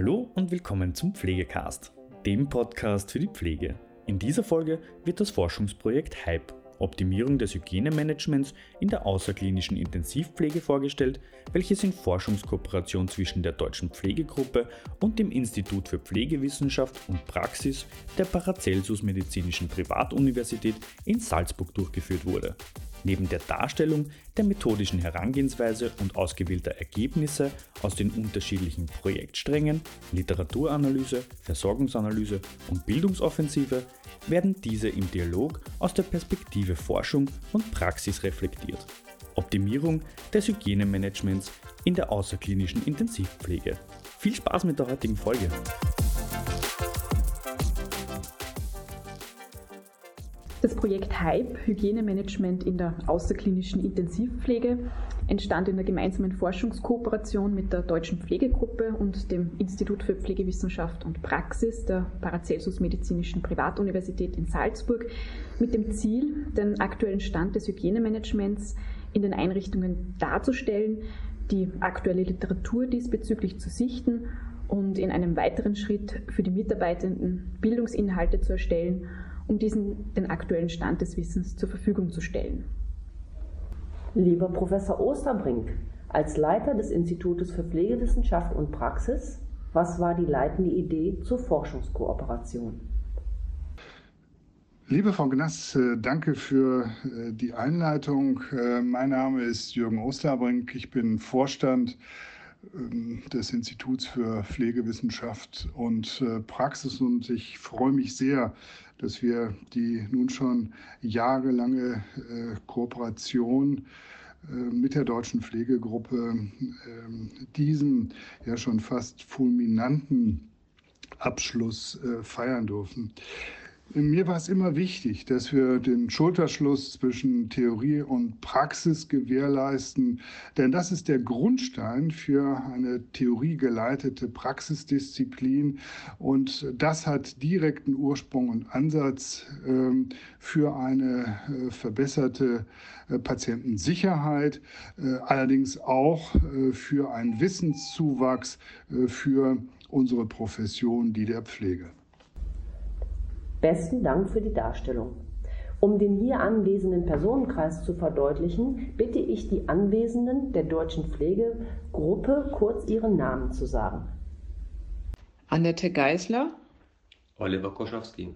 Hallo und willkommen zum Pflegecast, dem Podcast für die Pflege. In dieser Folge wird das Forschungsprojekt HYPE Optimierung des Hygienemanagements in der außerklinischen Intensivpflege vorgestellt, welches in Forschungskooperation zwischen der Deutschen Pflegegruppe und dem Institut für Pflegewissenschaft und Praxis der Paracelsus Medizinischen Privatuniversität in Salzburg durchgeführt wurde. Neben der Darstellung der methodischen Herangehensweise und ausgewählter Ergebnisse aus den unterschiedlichen Projektsträngen, Literaturanalyse, Versorgungsanalyse und Bildungsoffensive werden diese im Dialog aus der Perspektive Forschung und Praxis reflektiert. Optimierung des Hygienemanagements in der außerklinischen Intensivpflege. Viel Spaß mit der heutigen Folge! Das Projekt HYPE, Hygienemanagement in der außerklinischen Intensivpflege, entstand in der gemeinsamen Forschungskooperation mit der Deutschen Pflegegruppe und dem Institut für Pflegewissenschaft und Praxis der Paracelsus Medizinischen Privatuniversität in Salzburg mit dem Ziel, den aktuellen Stand des Hygienemanagements in den Einrichtungen darzustellen, die aktuelle Literatur diesbezüglich zu sichten und in einem weiteren Schritt für die Mitarbeitenden Bildungsinhalte zu erstellen um diesen den aktuellen Stand des Wissens zur Verfügung zu stellen. Lieber Professor Osterbrink, als Leiter des Institutes für Pflegewissenschaft und Praxis, was war die leitende Idee zur Forschungskooperation? Liebe Frau Gnass, äh, danke für äh, die Einleitung. Äh, mein Name ist Jürgen Osterbrink. Ich bin Vorstand ähm, des Instituts für Pflegewissenschaft und Praxis und ich freue mich sehr, dass wir die nun schon jahrelange äh, Kooperation äh, mit der deutschen Pflegegruppe ähm, diesen ja schon fast fulminanten Abschluss äh, feiern dürfen. Mir war es immer wichtig, dass wir den Schulterschluss zwischen Theorie und Praxis gewährleisten, denn das ist der Grundstein für eine theoriegeleitete Praxisdisziplin und das hat direkten Ursprung und Ansatz ähm, für eine äh, verbesserte äh, Patientensicherheit, äh, allerdings auch für einen Wissenszuwachs für unsere Profession, die der Pflege. Besten Dank für die Darstellung. Um den hier anwesenden Personenkreis zu verdeutlichen, bitte ich die Anwesenden der Deutschen Pflegegruppe kurz ihren Namen zu sagen. Annette Geisler. Oliver Koschowski.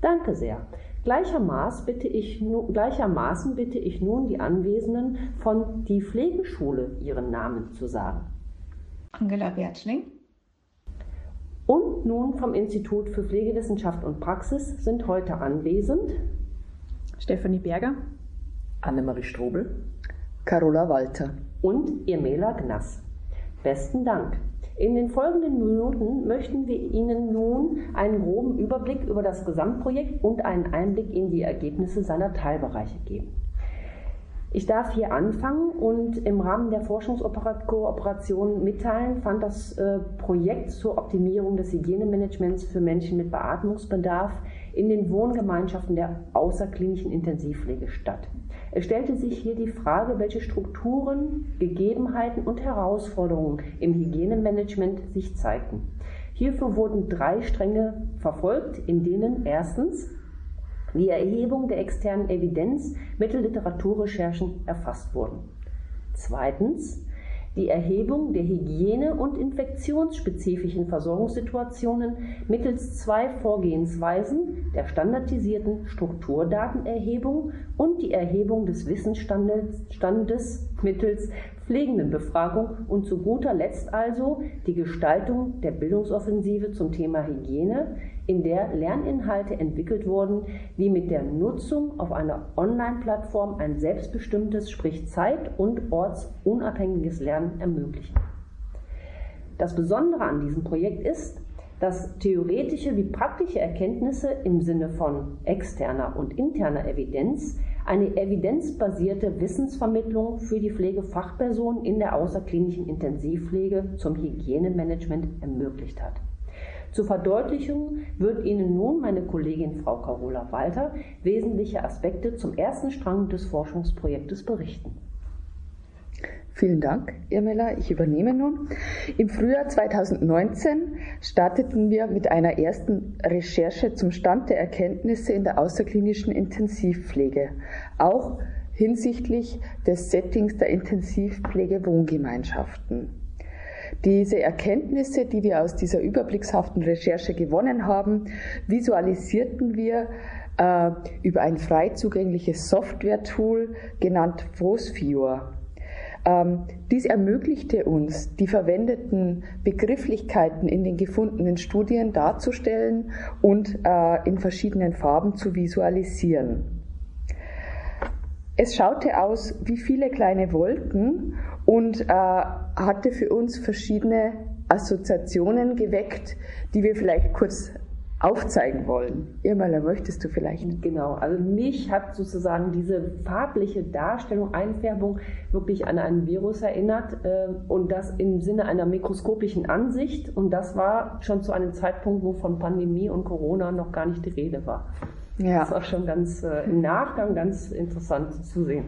Danke sehr. Gleichermaßen bitte, ich, gleichermaßen bitte ich nun die Anwesenden von die Pflegeschule ihren Namen zu sagen. Angela Bertling. Und nun vom Institut für Pflegewissenschaft und Praxis sind heute anwesend Stefanie Berger, Annemarie Strobel, Carola Walter und Irmela Gnass. Besten Dank. In den folgenden Minuten möchten wir Ihnen nun einen groben Überblick über das Gesamtprojekt und einen Einblick in die Ergebnisse seiner Teilbereiche geben. Ich darf hier anfangen und im Rahmen der Forschungskooperation mitteilen, fand das äh, Projekt zur Optimierung des Hygienemanagements für Menschen mit Beatmungsbedarf in den Wohngemeinschaften der außerklinischen Intensivpflege statt. Es stellte sich hier die Frage, welche Strukturen, Gegebenheiten und Herausforderungen im Hygienemanagement sich zeigten. Hierfür wurden drei Stränge verfolgt, in denen erstens die Erhebung der externen Evidenz mittels Literaturrecherchen erfasst wurden. Zweitens die Erhebung der hygiene- und infektionsspezifischen Versorgungssituationen mittels zwei Vorgehensweisen der standardisierten Strukturdatenerhebung und die Erhebung des Wissensstandes mittels Pflegendenbefragung und zu guter Letzt also die Gestaltung der Bildungsoffensive zum Thema Hygiene, in der Lerninhalte entwickelt wurden, die mit der Nutzung auf einer Online-Plattform ein selbstbestimmtes, sprich zeit- und ortsunabhängiges Lernen ermöglichen. Das Besondere an diesem Projekt ist, dass theoretische wie praktische Erkenntnisse im Sinne von externer und interner Evidenz eine evidenzbasierte Wissensvermittlung für die Pflegefachpersonen in der außerklinischen Intensivpflege zum Hygienemanagement ermöglicht hat. Zur Verdeutlichung wird Ihnen nun meine Kollegin Frau Carola Walter wesentliche Aspekte zum ersten Strang des Forschungsprojektes berichten. Vielen Dank, Irmela. Ich übernehme nun. Im Frühjahr 2019 starteten wir mit einer ersten Recherche zum Stand der Erkenntnisse in der außerklinischen Intensivpflege, auch hinsichtlich des Settings der Intensivpflege-Wohngemeinschaften. Diese Erkenntnisse, die wir aus dieser überblickshaften Recherche gewonnen haben, visualisierten wir äh, über ein frei zugängliches Software-Tool genannt Phosphor. Ähm, dies ermöglichte uns, die verwendeten Begrifflichkeiten in den gefundenen Studien darzustellen und äh, in verschiedenen Farben zu visualisieren. Es schaute aus wie viele kleine Wolken und äh, hatte für uns verschiedene Assoziationen geweckt, die wir vielleicht kurz aufzeigen wollen. Irmala, möchtest du vielleicht? Genau, also mich hat sozusagen diese farbliche Darstellung, Einfärbung wirklich an einen Virus erinnert äh, und das im Sinne einer mikroskopischen Ansicht und das war schon zu einem Zeitpunkt, wo von Pandemie und Corona noch gar nicht die Rede war. Ja. Das war schon ganz äh, im Nachgang ganz interessant zu sehen.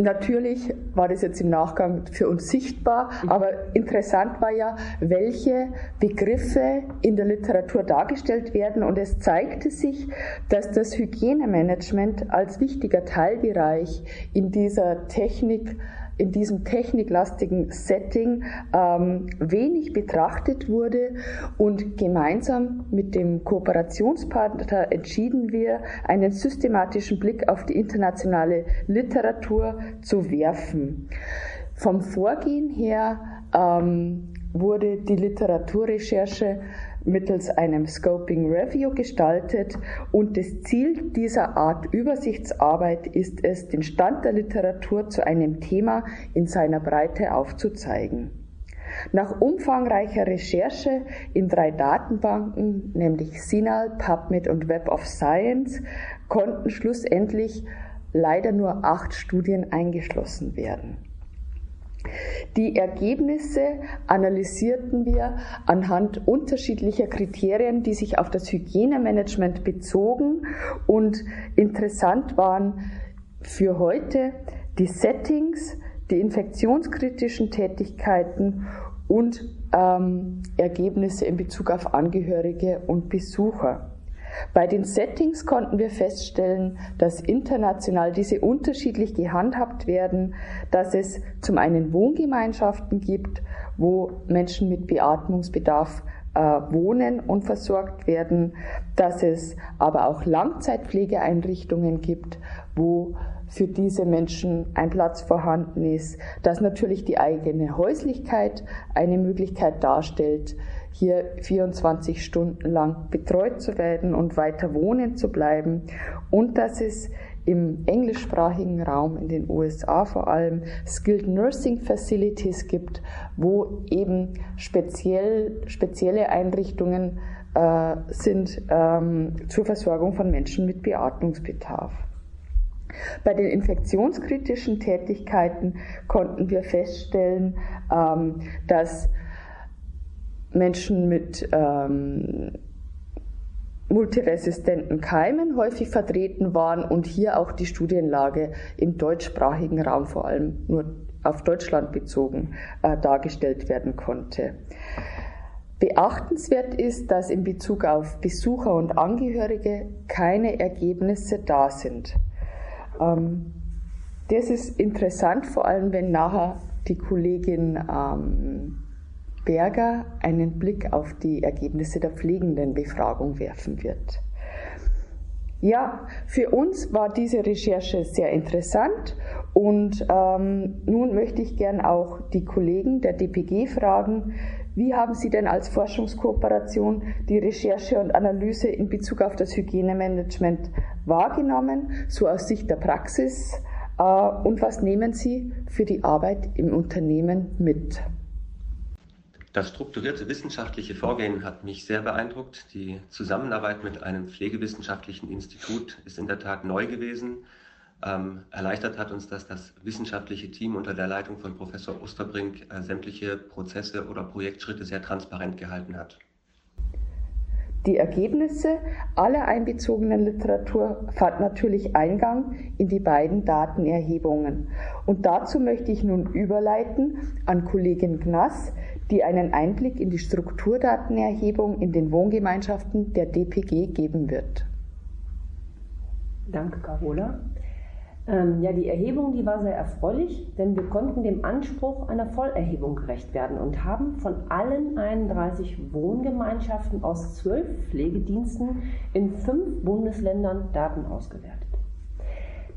Natürlich war das jetzt im Nachgang für uns sichtbar, mhm. aber interessant war ja, welche Begriffe in der Literatur dargestellt werden und es zeigte sich, dass das Hygienemanagement als wichtiger Teilbereich in dieser Technik in diesem techniklastigen Setting ähm, wenig betrachtet wurde und gemeinsam mit dem Kooperationspartner entschieden wir, einen systematischen Blick auf die internationale Literatur zu werfen. Vom Vorgehen her ähm, wurde die Literaturrecherche mittels einem Scoping Review gestaltet und das Ziel dieser Art Übersichtsarbeit ist es, den Stand der Literatur zu einem Thema in seiner Breite aufzuzeigen. Nach umfangreicher Recherche in drei Datenbanken, nämlich SINAL, PubMed und Web of Science, konnten schlussendlich leider nur acht Studien eingeschlossen werden. Die Ergebnisse analysierten wir anhand unterschiedlicher Kriterien, die sich auf das Hygienemanagement bezogen und interessant waren für heute die Settings, die infektionskritischen Tätigkeiten und ähm, Ergebnisse in Bezug auf Angehörige und Besucher. Bei den Settings konnten wir feststellen, dass international diese unterschiedlich gehandhabt werden, dass es zum einen Wohngemeinschaften gibt, wo Menschen mit Beatmungsbedarf äh, wohnen und versorgt werden, dass es aber auch Langzeitpflegeeinrichtungen gibt, wo für diese Menschen ein Platz vorhanden ist, dass natürlich die eigene Häuslichkeit eine Möglichkeit darstellt, hier 24 Stunden lang betreut zu werden und weiter wohnen zu bleiben und dass es im englischsprachigen Raum, in den USA vor allem, Skilled Nursing Facilities gibt, wo eben speziell, spezielle Einrichtungen äh, sind ähm, zur Versorgung von Menschen mit Beatmungsbedarf. Bei den infektionskritischen Tätigkeiten konnten wir feststellen, ähm, dass Menschen mit ähm, multiresistenten Keimen häufig vertreten waren und hier auch die Studienlage im deutschsprachigen Raum vor allem nur auf Deutschland bezogen äh, dargestellt werden konnte. Beachtenswert ist, dass in Bezug auf Besucher und Angehörige keine Ergebnisse da sind. Ähm, das ist interessant, vor allem wenn nachher die Kollegin ähm, Berger einen Blick auf die Ergebnisse der Pflegendenbefragung werfen wird. Ja, für uns war diese Recherche sehr interessant und ähm, nun möchte ich gern auch die Kollegen der DPG fragen, wie haben Sie denn als Forschungskooperation die Recherche und Analyse in Bezug auf das Hygienemanagement wahrgenommen, so aus Sicht der Praxis? Äh, und was nehmen Sie für die Arbeit im Unternehmen mit? Das strukturierte wissenschaftliche Vorgehen hat mich sehr beeindruckt. Die Zusammenarbeit mit einem pflegewissenschaftlichen Institut ist in der Tat neu gewesen. Ähm, erleichtert hat uns das das wissenschaftliche Team unter der Leitung von Professor Osterbrink äh, sämtliche Prozesse oder Projektschritte sehr transparent gehalten hat. Die Ergebnisse aller einbezogenen Literatur fand natürlich Eingang in die beiden Datenerhebungen. Und dazu möchte ich nun überleiten an Kollegin Gnass, die einen Einblick in die Strukturdatenerhebung in den Wohngemeinschaften der DPG geben wird. Danke, Carola. Ähm, ja, die Erhebung, die war sehr erfreulich, denn wir konnten dem Anspruch einer Vollerhebung gerecht werden und haben von allen 31 Wohngemeinschaften aus zwölf Pflegediensten in fünf Bundesländern Daten ausgewertet.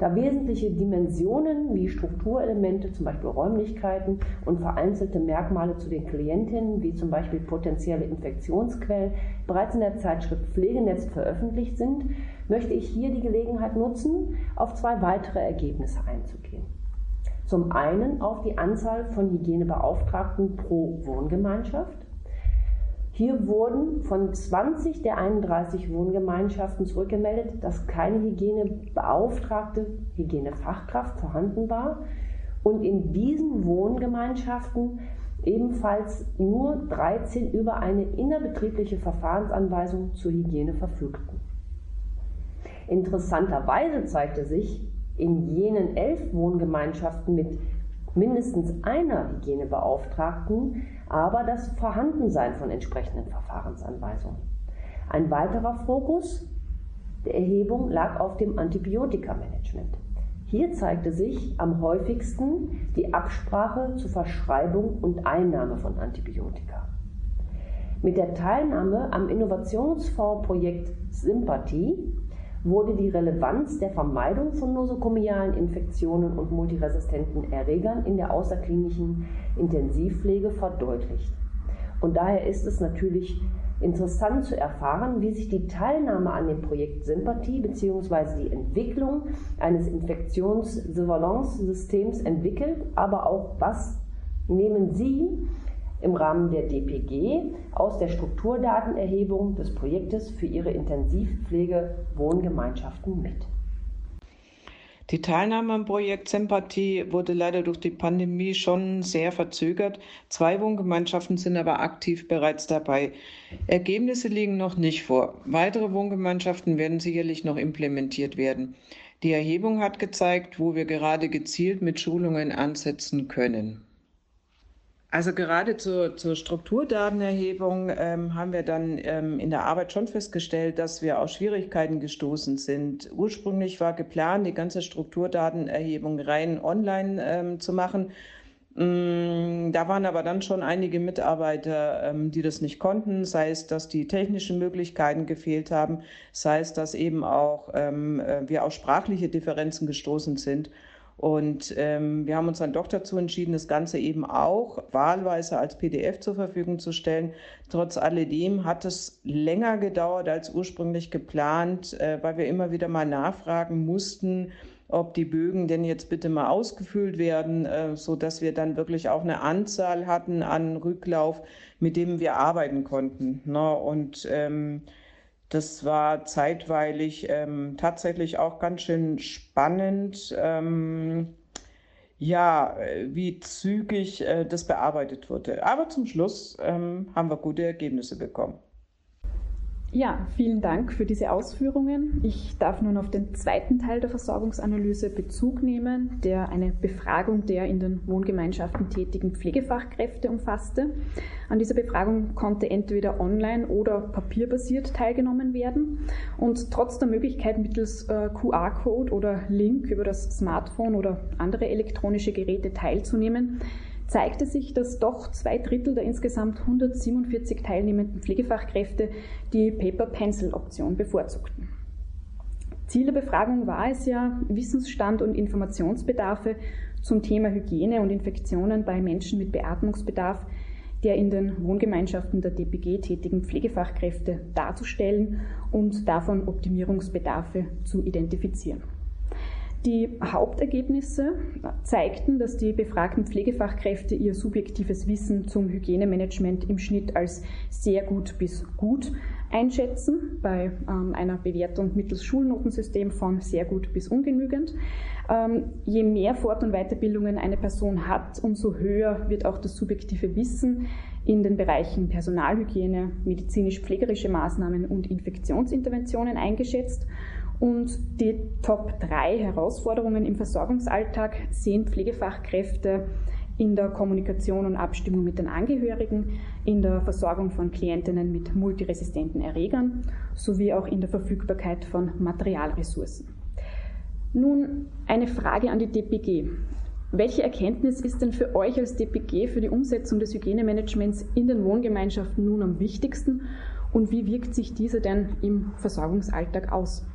Da wesentliche Dimensionen wie Strukturelemente, zum Beispiel Räumlichkeiten und vereinzelte Merkmale zu den Klientinnen, wie zum Beispiel potenzielle Infektionsquellen, bereits in der Zeitschrift Pflegenetz veröffentlicht sind, möchte ich hier die Gelegenheit nutzen, auf zwei weitere Ergebnisse einzugehen. Zum einen auf die Anzahl von Hygienebeauftragten pro Wohngemeinschaft. Hier wurden von 20 der 31 Wohngemeinschaften zurückgemeldet, dass keine Hygienebeauftragte, Hygienefachkraft vorhanden war. Und in diesen Wohngemeinschaften ebenfalls nur 13 über eine innerbetriebliche Verfahrensanweisung zur Hygiene verfügten. Interessanterweise zeigte sich in jenen elf Wohngemeinschaften mit mindestens einer Hygienebeauftragten aber das Vorhandensein von entsprechenden Verfahrensanweisungen. Ein weiterer Fokus der Erhebung lag auf dem Antibiotikamanagement. Hier zeigte sich am häufigsten die Absprache zur Verschreibung und Einnahme von Antibiotika. Mit der Teilnahme am Innovationsfondsprojekt Sympathie wurde die Relevanz der Vermeidung von nosokomialen Infektionen und multiresistenten Erregern in der außerklinischen Intensivpflege verdeutlicht. Und daher ist es natürlich interessant zu erfahren, wie sich die Teilnahme an dem Projekt Sympathie bzw. die Entwicklung eines Infektionssurveillance-Systems entwickelt, aber auch was nehmen Sie im Rahmen der DPG aus der Strukturdatenerhebung des Projektes für ihre Intensivpflege-Wohngemeinschaften mit. Die Teilnahme am Projekt Sympathie wurde leider durch die Pandemie schon sehr verzögert. Zwei Wohngemeinschaften sind aber aktiv bereits dabei. Ergebnisse liegen noch nicht vor. Weitere Wohngemeinschaften werden sicherlich noch implementiert werden. Die Erhebung hat gezeigt, wo wir gerade gezielt mit Schulungen ansetzen können. Also gerade zur, zur Strukturdatenerhebung ähm, haben wir dann ähm, in der Arbeit schon festgestellt, dass wir auf Schwierigkeiten gestoßen sind. Ursprünglich war geplant, die ganze Strukturdatenerhebung rein online ähm, zu machen. Mm, da waren aber dann schon einige Mitarbeiter, ähm, die das nicht konnten, sei es, dass die technischen Möglichkeiten gefehlt haben, sei es, dass eben auch ähm, äh, wir auf sprachliche Differenzen gestoßen sind. Und ähm, wir haben uns dann doch dazu entschieden, das Ganze eben auch wahlweise als PDF zur Verfügung zu stellen. Trotz alledem hat es länger gedauert als ursprünglich geplant, äh, weil wir immer wieder mal nachfragen mussten, ob die Bögen denn jetzt bitte mal ausgefüllt werden, äh, so dass wir dann wirklich auch eine Anzahl hatten an Rücklauf, mit dem wir arbeiten konnten. Ne? Und ähm, das war zeitweilig ähm, tatsächlich auch ganz schön spannend, ähm, ja, wie zügig äh, das bearbeitet wurde. Aber zum Schluss ähm, haben wir gute Ergebnisse bekommen. Ja, vielen Dank für diese Ausführungen. Ich darf nun auf den zweiten Teil der Versorgungsanalyse Bezug nehmen, der eine Befragung der in den Wohngemeinschaften tätigen Pflegefachkräfte umfasste. An dieser Befragung konnte entweder online oder papierbasiert teilgenommen werden. Und trotz der Möglichkeit mittels äh, QR-Code oder Link über das Smartphone oder andere elektronische Geräte teilzunehmen, zeigte sich, dass doch zwei Drittel der insgesamt 147 teilnehmenden Pflegefachkräfte die Paper-Pencil-Option bevorzugten. Ziel der Befragung war es ja, Wissensstand und Informationsbedarfe zum Thema Hygiene und Infektionen bei Menschen mit Beatmungsbedarf der in den Wohngemeinschaften der DPG tätigen Pflegefachkräfte darzustellen und davon Optimierungsbedarfe zu identifizieren. Die Hauptergebnisse zeigten, dass die befragten Pflegefachkräfte ihr subjektives Wissen zum Hygienemanagement im Schnitt als sehr gut bis gut einschätzen bei ähm, einer Bewertung mittels Schulnotensystem von sehr gut bis ungenügend. Ähm, je mehr Fort- und Weiterbildungen eine Person hat, umso höher wird auch das subjektive Wissen in den Bereichen Personalhygiene, medizinisch-pflegerische Maßnahmen und Infektionsinterventionen eingeschätzt. Und die Top 3 Herausforderungen im Versorgungsalltag sehen Pflegefachkräfte in der Kommunikation und Abstimmung mit den Angehörigen, in der Versorgung von Klientinnen mit multiresistenten Erregern sowie auch in der Verfügbarkeit von Materialressourcen. Nun eine Frage an die DPG. Welche Erkenntnis ist denn für euch als DPG für die Umsetzung des Hygienemanagements in den Wohngemeinschaften nun am wichtigsten und wie wirkt sich diese denn im Versorgungsalltag aus?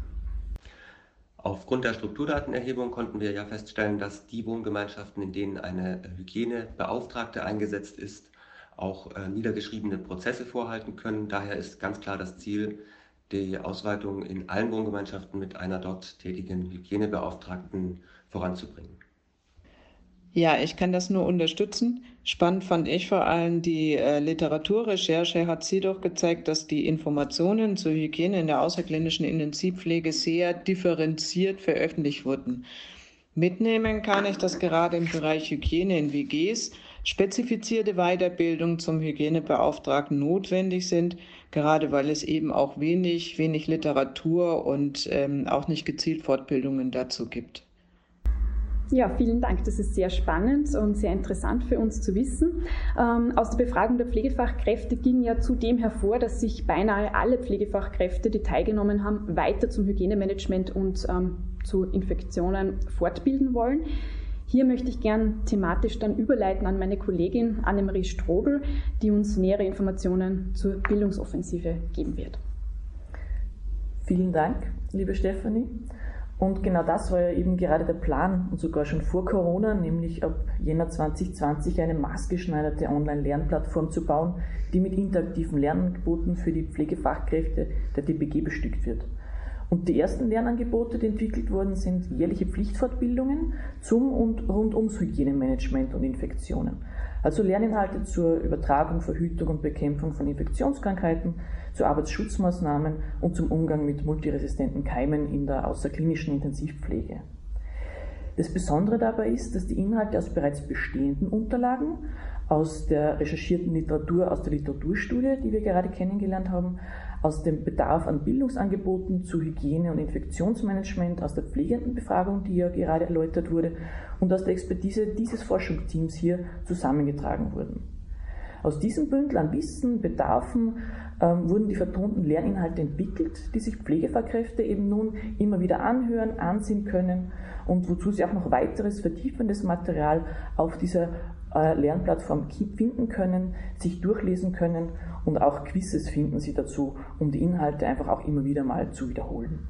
Aufgrund der Strukturdatenerhebung konnten wir ja feststellen, dass die Wohngemeinschaften, in denen eine Hygienebeauftragte eingesetzt ist, auch äh, niedergeschriebene Prozesse vorhalten können. Daher ist ganz klar das Ziel, die Ausweitung in allen Wohngemeinschaften mit einer dort tätigen Hygienebeauftragten voranzubringen. Ja, ich kann das nur unterstützen. Spannend fand ich vor allem die äh, Literaturrecherche hat sie doch gezeigt, dass die Informationen zur Hygiene in der außerklinischen Intensivpflege sehr differenziert veröffentlicht wurden. Mitnehmen kann ich, dass gerade im Bereich Hygiene in WGs spezifizierte Weiterbildung zum Hygienebeauftragten notwendig sind, gerade weil es eben auch wenig, wenig Literatur und ähm, auch nicht gezielt Fortbildungen dazu gibt. Ja, vielen Dank. Das ist sehr spannend und sehr interessant für uns zu wissen. Ähm, aus der Befragung der Pflegefachkräfte ging ja zudem hervor, dass sich beinahe alle Pflegefachkräfte, die teilgenommen haben, weiter zum Hygienemanagement und ähm, zu Infektionen fortbilden wollen. Hier möchte ich gern thematisch dann überleiten an meine Kollegin Annemarie Strobel, die uns nähere Informationen zur Bildungsoffensive geben wird. Vielen Dank, liebe Stefanie. Und genau das war ja eben gerade der Plan und sogar schon vor Corona, nämlich ab Jänner 2020 eine maßgeschneiderte Online-Lernplattform zu bauen, die mit interaktiven Lernangeboten für die Pflegefachkräfte der DBG bestückt wird. Und die ersten Lernangebote, die entwickelt wurden, sind jährliche Pflichtfortbildungen zum und rund ums Hygienemanagement und Infektionen. Also Lerninhalte zur Übertragung, Verhütung und Bekämpfung von Infektionskrankheiten, zu Arbeitsschutzmaßnahmen und zum Umgang mit multiresistenten Keimen in der außerklinischen Intensivpflege. Das Besondere dabei ist, dass die Inhalte aus bereits bestehenden Unterlagen, aus der recherchierten Literatur, aus der Literaturstudie, die wir gerade kennengelernt haben, aus dem Bedarf an Bildungsangeboten zu Hygiene und Infektionsmanagement, aus der Pflegendenbefragung, die ja gerade erläutert wurde, und aus der Expertise dieses Forschungsteams hier zusammengetragen wurden. Aus diesem Bündel an Wissen, Bedarfen ähm, wurden die vertonten Lerninhalte entwickelt, die sich Pflegefachkräfte eben nun immer wieder anhören, ansehen können und wozu sie auch noch weiteres vertiefendes Material auf dieser äh, Lernplattform finden können, sich durchlesen können und auch Quizzes finden Sie dazu, um die Inhalte einfach auch immer wieder mal zu wiederholen.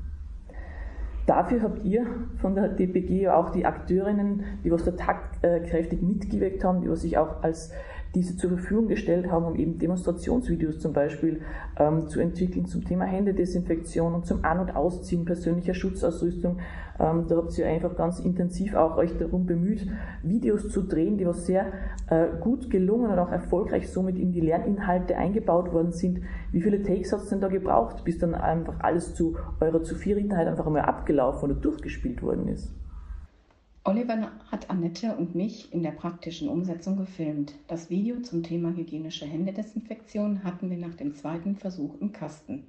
Dafür habt ihr von der DPG auch die Akteurinnen, die was da tatkräftig mitgewirkt haben, die was sich auch als diese zur Verfügung gestellt haben, um eben Demonstrationsvideos zum Beispiel ähm, zu entwickeln zum Thema Händedesinfektion und zum An- und Ausziehen persönlicher Schutzausrüstung. Ähm, da habt ihr einfach ganz intensiv auch euch darum bemüht, Videos zu drehen, die was sehr äh, gut gelungen und auch erfolgreich somit in die Lerninhalte eingebaut worden sind. Wie viele Takes hat es denn da gebraucht, bis dann einfach alles zu eurer Zufriedenheit einfach einmal abgelaufen oder durchgespielt worden ist? Oliver hat Annette und mich in der praktischen Umsetzung gefilmt. Das Video zum Thema hygienische Händedesinfektion hatten wir nach dem zweiten Versuch im Kasten.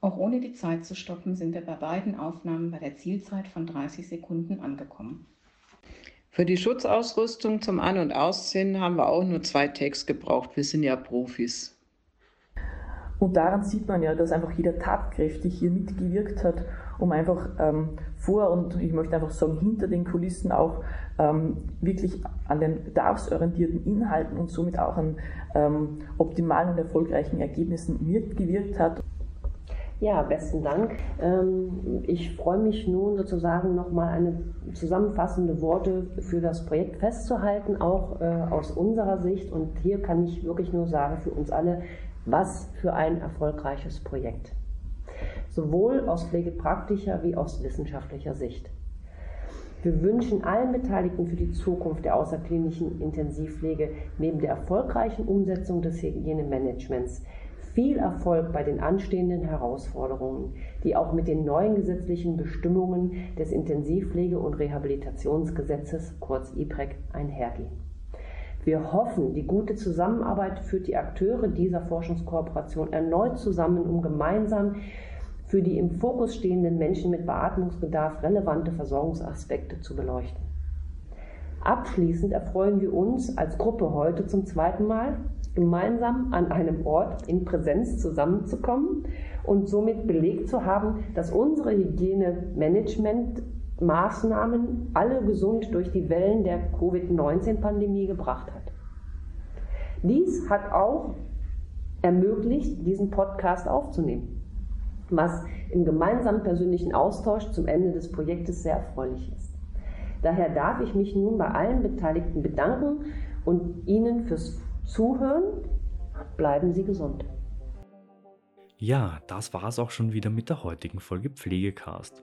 Auch ohne die Zeit zu stoppen, sind wir bei beiden Aufnahmen bei der Zielzeit von 30 Sekunden angekommen. Für die Schutzausrüstung zum An- und Ausziehen haben wir auch nur zwei Takes gebraucht. Wir sind ja Profis. Und daran sieht man ja, dass einfach jeder tatkräftig hier mitgewirkt hat um einfach ähm, vor und ich möchte einfach sagen, hinter den Kulissen auch ähm, wirklich an den bedarfsorientierten Inhalten und somit auch an ähm, optimalen und erfolgreichen Ergebnissen mitgewirkt hat. Ja, besten Dank. Ähm, ich freue mich nun sozusagen nochmal eine zusammenfassende Worte für das Projekt festzuhalten, auch äh, aus unserer Sicht. Und hier kann ich wirklich nur sagen, für uns alle, was für ein erfolgreiches Projekt sowohl aus pflegepraktischer wie aus wissenschaftlicher Sicht. Wir wünschen allen Beteiligten für die Zukunft der außerklinischen Intensivpflege neben der erfolgreichen Umsetzung des Hygienemanagements viel Erfolg bei den anstehenden Herausforderungen, die auch mit den neuen gesetzlichen Bestimmungen des Intensivpflege- und Rehabilitationsgesetzes, kurz IPREC, einhergehen. Wir hoffen, die gute Zusammenarbeit führt die Akteure dieser Forschungskooperation erneut zusammen, um gemeinsam für die im Fokus stehenden Menschen mit Beatmungsbedarf relevante Versorgungsaspekte zu beleuchten. Abschließend erfreuen wir uns als Gruppe heute zum zweiten Mal, gemeinsam an einem Ort in Präsenz zusammenzukommen und somit belegt zu haben, dass unsere Hygienemanagement-Maßnahmen alle gesund durch die Wellen der Covid-19-Pandemie gebracht hat. Dies hat auch ermöglicht, diesen Podcast aufzunehmen, was im gemeinsamen persönlichen Austausch zum Ende des Projektes sehr erfreulich ist. Daher darf ich mich nun bei allen Beteiligten bedanken und Ihnen fürs Zuhören. Bleiben Sie gesund. Ja, das war es auch schon wieder mit der heutigen Folge Pflegecast.